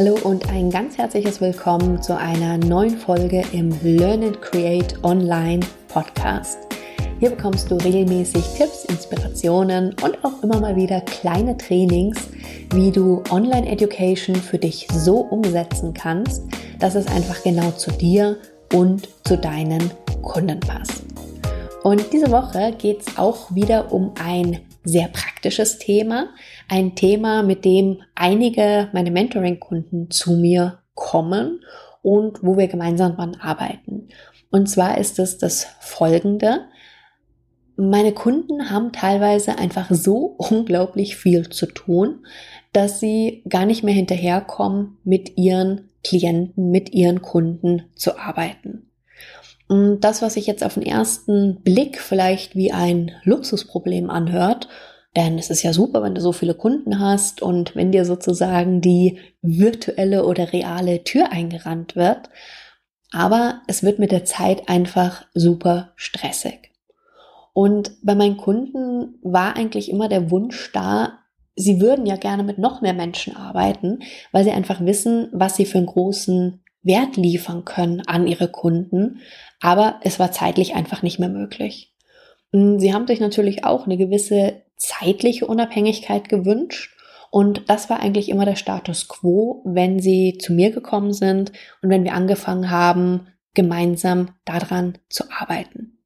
Hallo und ein ganz herzliches Willkommen zu einer neuen Folge im Learn and Create Online Podcast. Hier bekommst du regelmäßig Tipps, Inspirationen und auch immer mal wieder kleine Trainings, wie du Online Education für dich so umsetzen kannst, dass es einfach genau zu dir und zu deinen Kunden passt. Und diese Woche geht es auch wieder um ein sehr praktisches Thema. Ein Thema, mit dem einige meine Mentoring-Kunden zu mir kommen und wo wir gemeinsam dran arbeiten. Und zwar ist es das folgende. Meine Kunden haben teilweise einfach so unglaublich viel zu tun, dass sie gar nicht mehr hinterherkommen, mit ihren Klienten, mit ihren Kunden zu arbeiten. Und das, was sich jetzt auf den ersten Blick vielleicht wie ein Luxusproblem anhört, denn es ist ja super, wenn du so viele Kunden hast und wenn dir sozusagen die virtuelle oder reale Tür eingerannt wird. Aber es wird mit der Zeit einfach super stressig. Und bei meinen Kunden war eigentlich immer der Wunsch da, sie würden ja gerne mit noch mehr Menschen arbeiten, weil sie einfach wissen, was sie für einen großen Wert liefern können an ihre Kunden, aber es war zeitlich einfach nicht mehr möglich. Sie haben sich natürlich auch eine gewisse zeitliche Unabhängigkeit gewünscht und das war eigentlich immer der Status quo, wenn sie zu mir gekommen sind und wenn wir angefangen haben, gemeinsam daran zu arbeiten.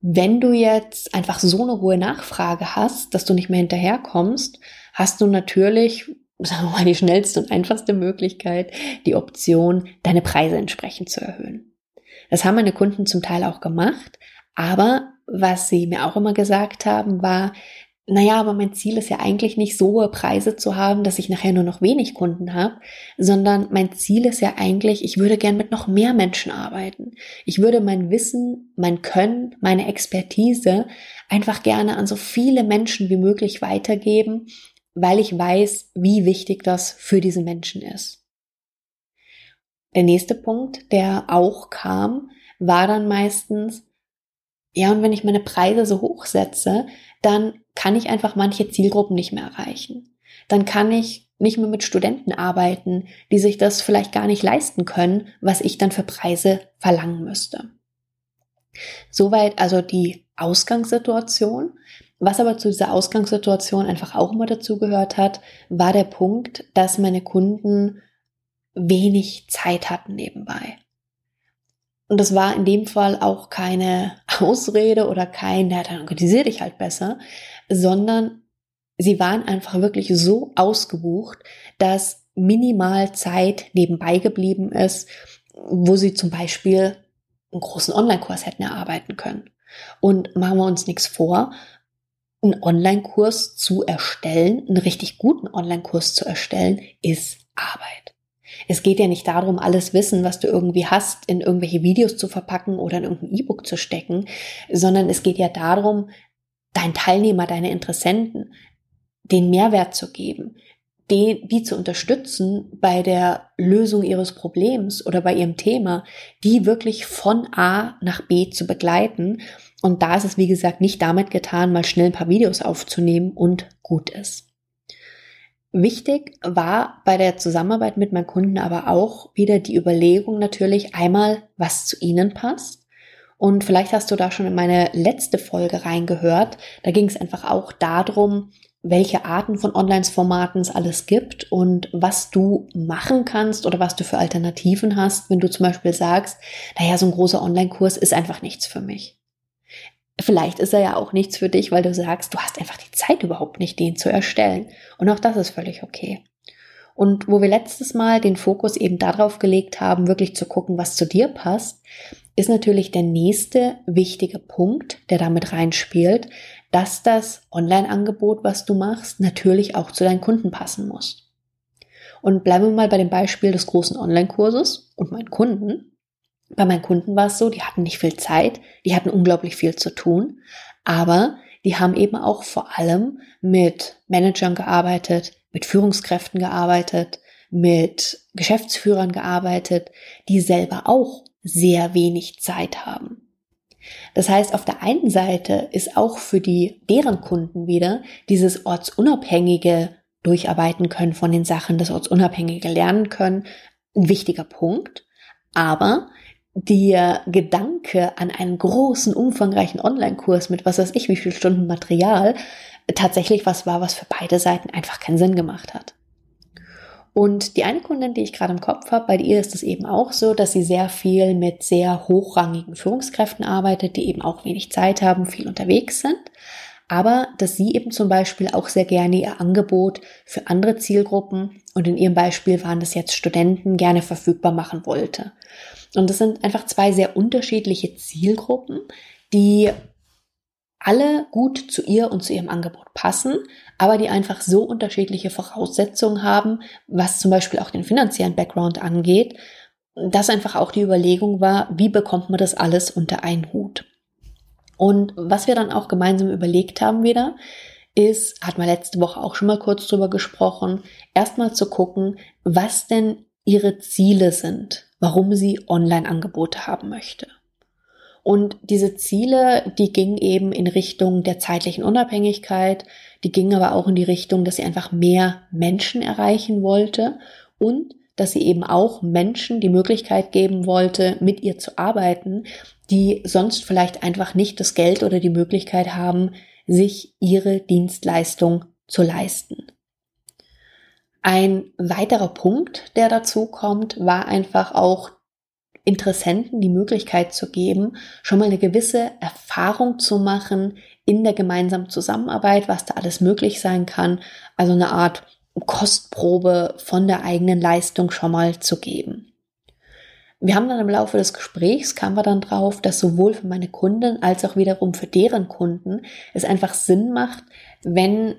Wenn du jetzt einfach so eine hohe Nachfrage hast, dass du nicht mehr hinterherkommst, hast du natürlich sagen wir mal, die schnellste und einfachste Möglichkeit, die Option, deine Preise entsprechend zu erhöhen. Das haben meine Kunden zum Teil auch gemacht, aber was sie mir auch immer gesagt haben, war, naja, aber mein Ziel ist ja eigentlich nicht so hohe Preise zu haben, dass ich nachher nur noch wenig Kunden habe, sondern mein Ziel ist ja eigentlich, ich würde gern mit noch mehr Menschen arbeiten. Ich würde mein Wissen, mein Können, meine Expertise einfach gerne an so viele Menschen wie möglich weitergeben weil ich weiß, wie wichtig das für diese Menschen ist. Der nächste Punkt, der auch kam, war dann meistens, ja, und wenn ich meine Preise so hoch setze, dann kann ich einfach manche Zielgruppen nicht mehr erreichen. Dann kann ich nicht mehr mit Studenten arbeiten, die sich das vielleicht gar nicht leisten können, was ich dann für Preise verlangen müsste. Soweit also die Ausgangssituation. Was aber zu dieser Ausgangssituation einfach auch immer dazugehört hat, war der Punkt, dass meine Kunden wenig Zeit hatten nebenbei. Und das war in dem Fall auch keine Ausrede oder kein, na, dann organisier dich halt besser, sondern sie waren einfach wirklich so ausgebucht, dass minimal Zeit nebenbei geblieben ist, wo sie zum Beispiel einen großen Online-Kurs hätten erarbeiten können. Und machen wir uns nichts vor, einen Online-Kurs zu erstellen, einen richtig guten Online-Kurs zu erstellen, ist Arbeit. Es geht ja nicht darum, alles Wissen, was du irgendwie hast, in irgendwelche Videos zu verpacken oder in irgendein E-Book zu stecken, sondern es geht ja darum, deinen Teilnehmer, deine Interessenten, den Mehrwert zu geben, die, die zu unterstützen bei der Lösung ihres Problems oder bei ihrem Thema, die wirklich von A nach B zu begleiten und da ist es, wie gesagt, nicht damit getan, mal schnell ein paar Videos aufzunehmen und gut ist. Wichtig war bei der Zusammenarbeit mit meinen Kunden aber auch wieder die Überlegung natürlich einmal, was zu ihnen passt. Und vielleicht hast du da schon in meine letzte Folge reingehört. Da ging es einfach auch darum, welche Arten von Online-Formaten es alles gibt und was du machen kannst oder was du für Alternativen hast, wenn du zum Beispiel sagst, naja, so ein großer Online-Kurs ist einfach nichts für mich. Vielleicht ist er ja auch nichts für dich, weil du sagst, du hast einfach die Zeit überhaupt nicht, den zu erstellen. Und auch das ist völlig okay. Und wo wir letztes Mal den Fokus eben darauf gelegt haben, wirklich zu gucken, was zu dir passt, ist natürlich der nächste wichtige Punkt, der damit reinspielt, dass das Online-Angebot, was du machst, natürlich auch zu deinen Kunden passen muss. Und bleiben wir mal bei dem Beispiel des großen Online-Kurses und meinen Kunden. Bei meinen Kunden war es so, die hatten nicht viel Zeit, die hatten unglaublich viel zu tun, aber die haben eben auch vor allem mit Managern gearbeitet, mit Führungskräften gearbeitet, mit Geschäftsführern gearbeitet, die selber auch sehr wenig Zeit haben. Das heißt, auf der einen Seite ist auch für die deren Kunden wieder dieses ortsunabhängige durcharbeiten können von den Sachen, das Ortsunabhängige lernen können. Ein wichtiger Punkt. Aber der Gedanke an einen großen, umfangreichen Online-Kurs mit was weiß ich, wie viel Stunden Material tatsächlich was war, was für beide Seiten einfach keinen Sinn gemacht hat. Und die eine Kundin, die ich gerade im Kopf habe, bei ihr ist es eben auch so, dass sie sehr viel mit sehr hochrangigen Führungskräften arbeitet, die eben auch wenig Zeit haben, viel unterwegs sind. Aber dass sie eben zum Beispiel auch sehr gerne ihr Angebot für andere Zielgruppen und in ihrem Beispiel waren das jetzt Studenten gerne verfügbar machen wollte. Und das sind einfach zwei sehr unterschiedliche Zielgruppen, die alle gut zu ihr und zu ihrem Angebot passen, aber die einfach so unterschiedliche Voraussetzungen haben, was zum Beispiel auch den finanziellen Background angeht, dass einfach auch die Überlegung war, wie bekommt man das alles unter einen Hut. Und was wir dann auch gemeinsam überlegt haben wieder, ist, hat man letzte Woche auch schon mal kurz drüber gesprochen, erstmal zu gucken, was denn ihre Ziele sind, warum sie Online-Angebote haben möchte. Und diese Ziele, die gingen eben in Richtung der zeitlichen Unabhängigkeit, die gingen aber auch in die Richtung, dass sie einfach mehr Menschen erreichen wollte und dass sie eben auch Menschen die Möglichkeit geben wollte, mit ihr zu arbeiten, die sonst vielleicht einfach nicht das Geld oder die Möglichkeit haben, sich ihre Dienstleistung zu leisten. Ein weiterer Punkt, der dazu kommt, war einfach auch Interessenten die Möglichkeit zu geben, schon mal eine gewisse Erfahrung zu machen in der gemeinsamen Zusammenarbeit, was da alles möglich sein kann. Also eine Art Kostprobe von der eigenen Leistung schon mal zu geben. Wir haben dann im Laufe des Gesprächs kamen wir dann drauf, dass sowohl für meine Kunden als auch wiederum für deren Kunden es einfach Sinn macht, wenn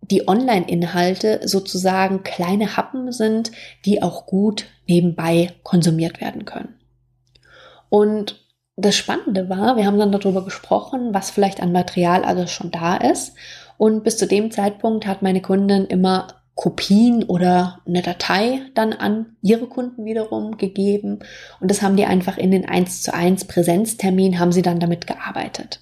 die Online-Inhalte sozusagen kleine Happen sind, die auch gut nebenbei konsumiert werden können. Und das Spannende war, wir haben dann darüber gesprochen, was vielleicht an Material alles schon da ist. Und bis zu dem Zeitpunkt hat meine Kundin immer Kopien oder eine Datei dann an ihre Kunden wiederum gegeben. Und das haben die einfach in den 1 zu 1 Präsenztermin, haben sie dann damit gearbeitet.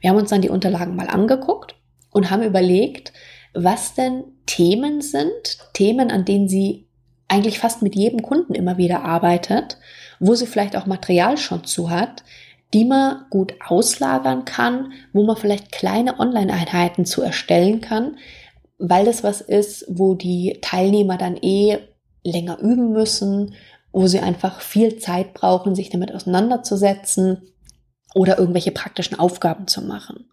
Wir haben uns dann die Unterlagen mal angeguckt und haben überlegt, was denn Themen sind, Themen, an denen sie eigentlich fast mit jedem Kunden immer wieder arbeitet, wo sie vielleicht auch Material schon zu hat, die man gut auslagern kann, wo man vielleicht kleine Online-Einheiten zu erstellen kann, weil das was ist, wo die Teilnehmer dann eh länger üben müssen, wo sie einfach viel Zeit brauchen, sich damit auseinanderzusetzen oder irgendwelche praktischen Aufgaben zu machen.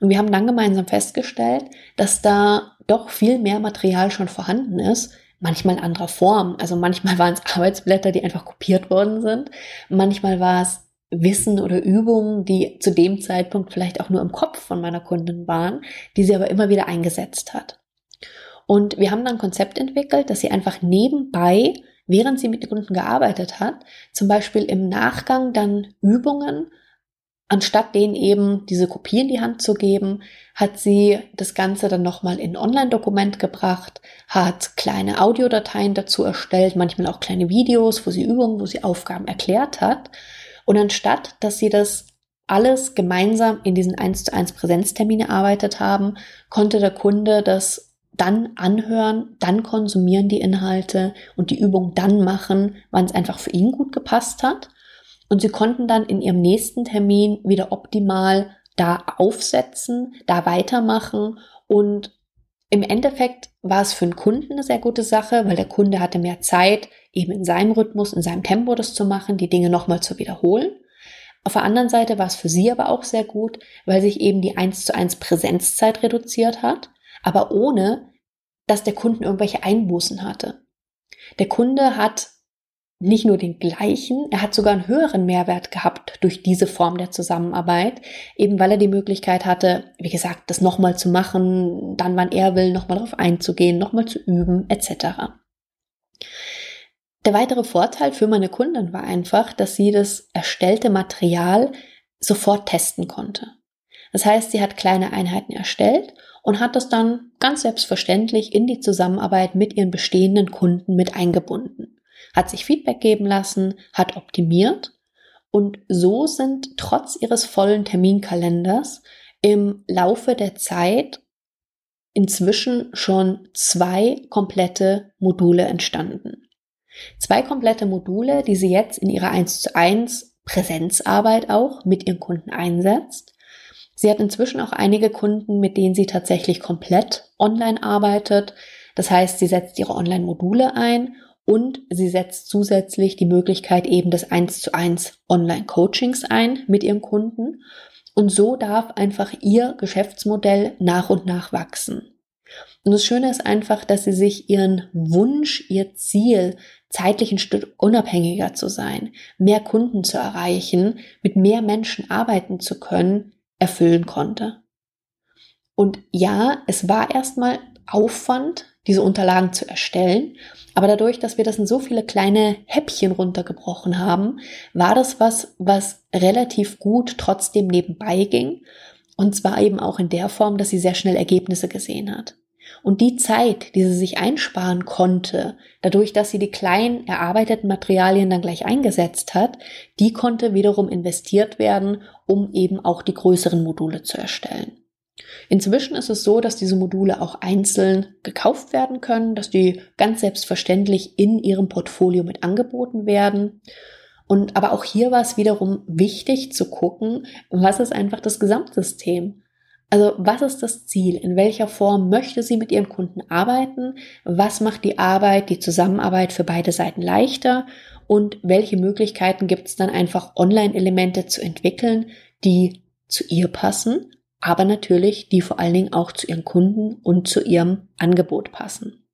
Und wir haben dann gemeinsam festgestellt, dass da doch viel mehr Material schon vorhanden ist, manchmal in anderer Form. Also manchmal waren es Arbeitsblätter, die einfach kopiert worden sind. Manchmal war es Wissen oder Übungen, die zu dem Zeitpunkt vielleicht auch nur im Kopf von meiner Kundin waren, die sie aber immer wieder eingesetzt hat. Und wir haben dann ein Konzept entwickelt, dass sie einfach nebenbei, während sie mit den Kunden gearbeitet hat, zum Beispiel im Nachgang dann Übungen Anstatt denen eben diese Kopie in die Hand zu geben, hat sie das Ganze dann nochmal in ein Online-Dokument gebracht, hat kleine Audiodateien dazu erstellt, manchmal auch kleine Videos, wo sie Übungen, wo sie Aufgaben erklärt hat. Und anstatt, dass sie das alles gemeinsam in diesen 1 zu 1 Präsenztermine erarbeitet haben, konnte der Kunde das dann anhören, dann konsumieren die Inhalte und die Übung dann machen, wann es einfach für ihn gut gepasst hat. Und sie konnten dann in ihrem nächsten Termin wieder optimal da aufsetzen, da weitermachen und im Endeffekt war es für den Kunden eine sehr gute Sache, weil der Kunde hatte mehr Zeit, eben in seinem Rhythmus, in seinem Tempo das zu machen, die Dinge nochmal zu wiederholen. Auf der anderen Seite war es für sie aber auch sehr gut, weil sich eben die 1 zu 1 Präsenzzeit reduziert hat, aber ohne, dass der Kunden irgendwelche Einbußen hatte. Der Kunde hat nicht nur den gleichen, er hat sogar einen höheren Mehrwert gehabt durch diese Form der Zusammenarbeit, eben weil er die Möglichkeit hatte, wie gesagt, das nochmal zu machen, dann wann er will, nochmal darauf einzugehen, nochmal zu üben, etc. Der weitere Vorteil für meine Kunden war einfach, dass sie das erstellte Material sofort testen konnte. Das heißt, sie hat kleine Einheiten erstellt und hat das dann ganz selbstverständlich in die Zusammenarbeit mit ihren bestehenden Kunden mit eingebunden hat sich Feedback geben lassen, hat optimiert und so sind trotz ihres vollen Terminkalenders im Laufe der Zeit inzwischen schon zwei komplette Module entstanden. Zwei komplette Module, die sie jetzt in ihrer 1 zu 1 Präsenzarbeit auch mit ihren Kunden einsetzt. Sie hat inzwischen auch einige Kunden, mit denen sie tatsächlich komplett online arbeitet. Das heißt, sie setzt ihre Online-Module ein und sie setzt zusätzlich die Möglichkeit eben des 1 zu 1 Online-Coachings ein mit ihren Kunden. Und so darf einfach ihr Geschäftsmodell nach und nach wachsen. Und das Schöne ist einfach, dass sie sich ihren Wunsch, ihr Ziel, zeitlich ein Stück unabhängiger zu sein, mehr Kunden zu erreichen, mit mehr Menschen arbeiten zu können, erfüllen konnte. Und ja, es war erstmal Aufwand, diese Unterlagen zu erstellen, aber dadurch, dass wir das in so viele kleine Häppchen runtergebrochen haben, war das was, was relativ gut trotzdem nebenbei ging. Und zwar eben auch in der Form, dass sie sehr schnell Ergebnisse gesehen hat. Und die Zeit, die sie sich einsparen konnte, dadurch, dass sie die kleinen erarbeiteten Materialien dann gleich eingesetzt hat, die konnte wiederum investiert werden, um eben auch die größeren Module zu erstellen. Inzwischen ist es so, dass diese Module auch einzeln gekauft werden können, dass die ganz selbstverständlich in ihrem Portfolio mit angeboten werden. Und aber auch hier war es wiederum wichtig zu gucken, was ist einfach das Gesamtsystem? Also was ist das Ziel? In welcher Form möchte sie mit ihren Kunden arbeiten? Was macht die Arbeit, die Zusammenarbeit für beide Seiten leichter? Und welche Möglichkeiten gibt es dann einfach Online-Elemente zu entwickeln, die zu ihr passen, aber natürlich die vor allen Dingen auch zu ihren Kunden und zu ihrem Angebot passen.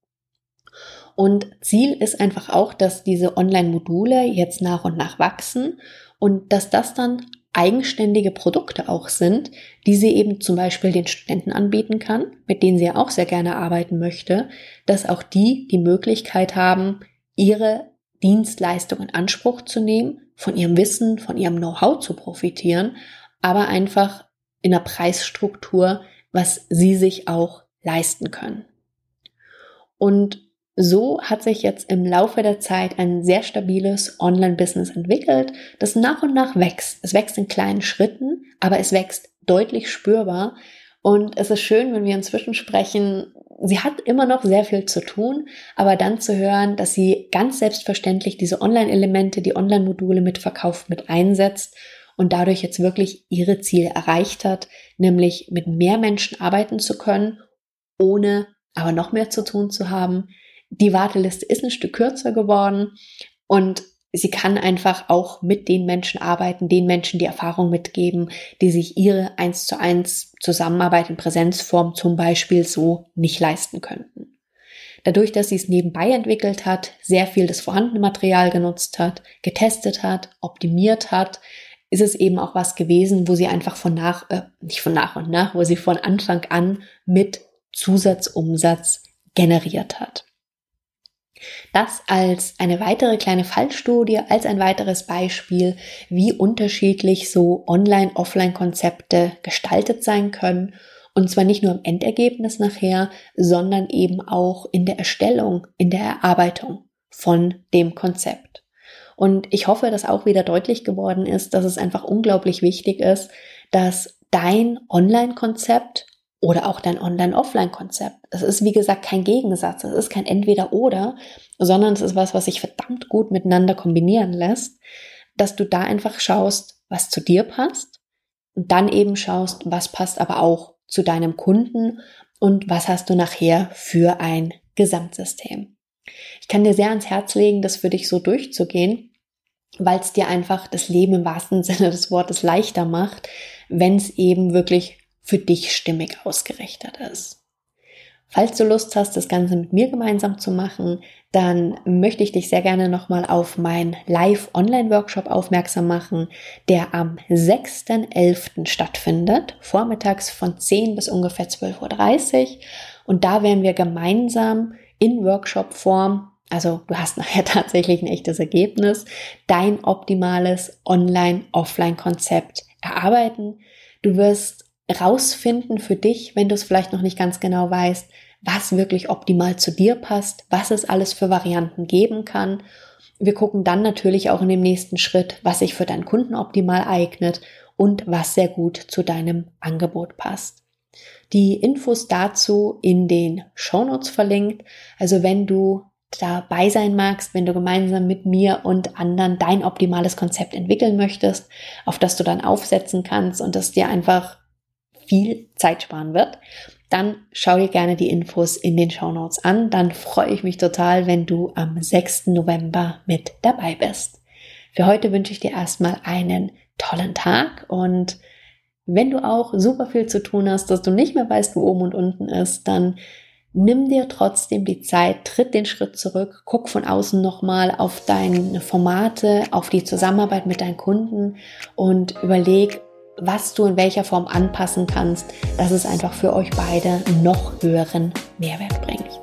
Und Ziel ist einfach auch, dass diese Online-Module jetzt nach und nach wachsen und dass das dann eigenständige Produkte auch sind, die sie eben zum Beispiel den Studenten anbieten kann, mit denen sie ja auch sehr gerne arbeiten möchte, dass auch die die Möglichkeit haben, ihre Dienstleistung in Anspruch zu nehmen, von ihrem Wissen, von ihrem Know-how zu profitieren, aber einfach in der Preisstruktur, was sie sich auch leisten können. Und so hat sich jetzt im Laufe der Zeit ein sehr stabiles Online-Business entwickelt, das nach und nach wächst. Es wächst in kleinen Schritten, aber es wächst deutlich spürbar. Und es ist schön, wenn wir inzwischen sprechen, sie hat immer noch sehr viel zu tun, aber dann zu hören, dass sie ganz selbstverständlich diese Online-Elemente, die Online-Module mitverkauft, mit einsetzt und dadurch jetzt wirklich ihre Ziele erreicht hat, nämlich mit mehr Menschen arbeiten zu können, ohne aber noch mehr zu tun zu haben. Die Warteliste ist ein Stück kürzer geworden und sie kann einfach auch mit den Menschen arbeiten, den Menschen die Erfahrung mitgeben, die sich ihre eins zu eins Zusammenarbeit in Präsenzform zum Beispiel so nicht leisten könnten. Dadurch, dass sie es nebenbei entwickelt hat, sehr viel des vorhandenen Material genutzt hat, getestet hat, optimiert hat, ist es eben auch was gewesen, wo sie einfach von nach, äh, nicht von nach und nach, wo sie von Anfang an mit Zusatzumsatz generiert hat. Das als eine weitere kleine Fallstudie, als ein weiteres Beispiel, wie unterschiedlich so Online-Offline-Konzepte gestaltet sein können. Und zwar nicht nur im Endergebnis nachher, sondern eben auch in der Erstellung, in der Erarbeitung von dem Konzept. Und ich hoffe, dass auch wieder deutlich geworden ist, dass es einfach unglaublich wichtig ist, dass dein Online-Konzept oder auch dein Online-Offline-Konzept. Es ist, wie gesagt, kein Gegensatz. Es ist kein Entweder-Oder, sondern es ist was, was sich verdammt gut miteinander kombinieren lässt, dass du da einfach schaust, was zu dir passt und dann eben schaust, was passt aber auch zu deinem Kunden und was hast du nachher für ein Gesamtsystem. Ich kann dir sehr ans Herz legen, das für dich so durchzugehen, weil es dir einfach das Leben im wahrsten Sinne des Wortes leichter macht, wenn es eben wirklich für dich stimmig ausgerichtet ist. Falls du Lust hast, das Ganze mit mir gemeinsam zu machen, dann möchte ich dich sehr gerne nochmal auf meinen Live-Online-Workshop aufmerksam machen, der am 6.11. stattfindet, vormittags von 10 bis ungefähr 12.30 Uhr. Und da werden wir gemeinsam in Workshop-Form also du hast nachher tatsächlich ein echtes Ergebnis, dein optimales Online-Offline-Konzept erarbeiten. Du wirst rausfinden für dich, wenn du es vielleicht noch nicht ganz genau weißt, was wirklich optimal zu dir passt, was es alles für Varianten geben kann. Wir gucken dann natürlich auch in dem nächsten Schritt, was sich für deinen Kunden optimal eignet und was sehr gut zu deinem Angebot passt. Die Infos dazu in den Shownotes verlinkt. Also wenn du dabei sein magst, wenn du gemeinsam mit mir und anderen dein optimales Konzept entwickeln möchtest, auf das du dann aufsetzen kannst und das dir einfach viel Zeit sparen wird, dann schau dir gerne die Infos in den Show Notes an. Dann freue ich mich total, wenn du am 6. November mit dabei bist. Für heute wünsche ich dir erstmal einen tollen Tag und wenn du auch super viel zu tun hast, dass du nicht mehr weißt, wo oben und unten ist, dann nimm dir trotzdem die Zeit, tritt den Schritt zurück, guck von außen nochmal auf deine Formate, auf die Zusammenarbeit mit deinen Kunden und überleg, was du in welcher Form anpassen kannst, dass es einfach für euch beide noch höheren Mehrwert bringt.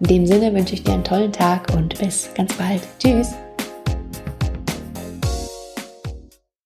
In dem Sinne wünsche ich dir einen tollen Tag und bis ganz bald. Tschüss!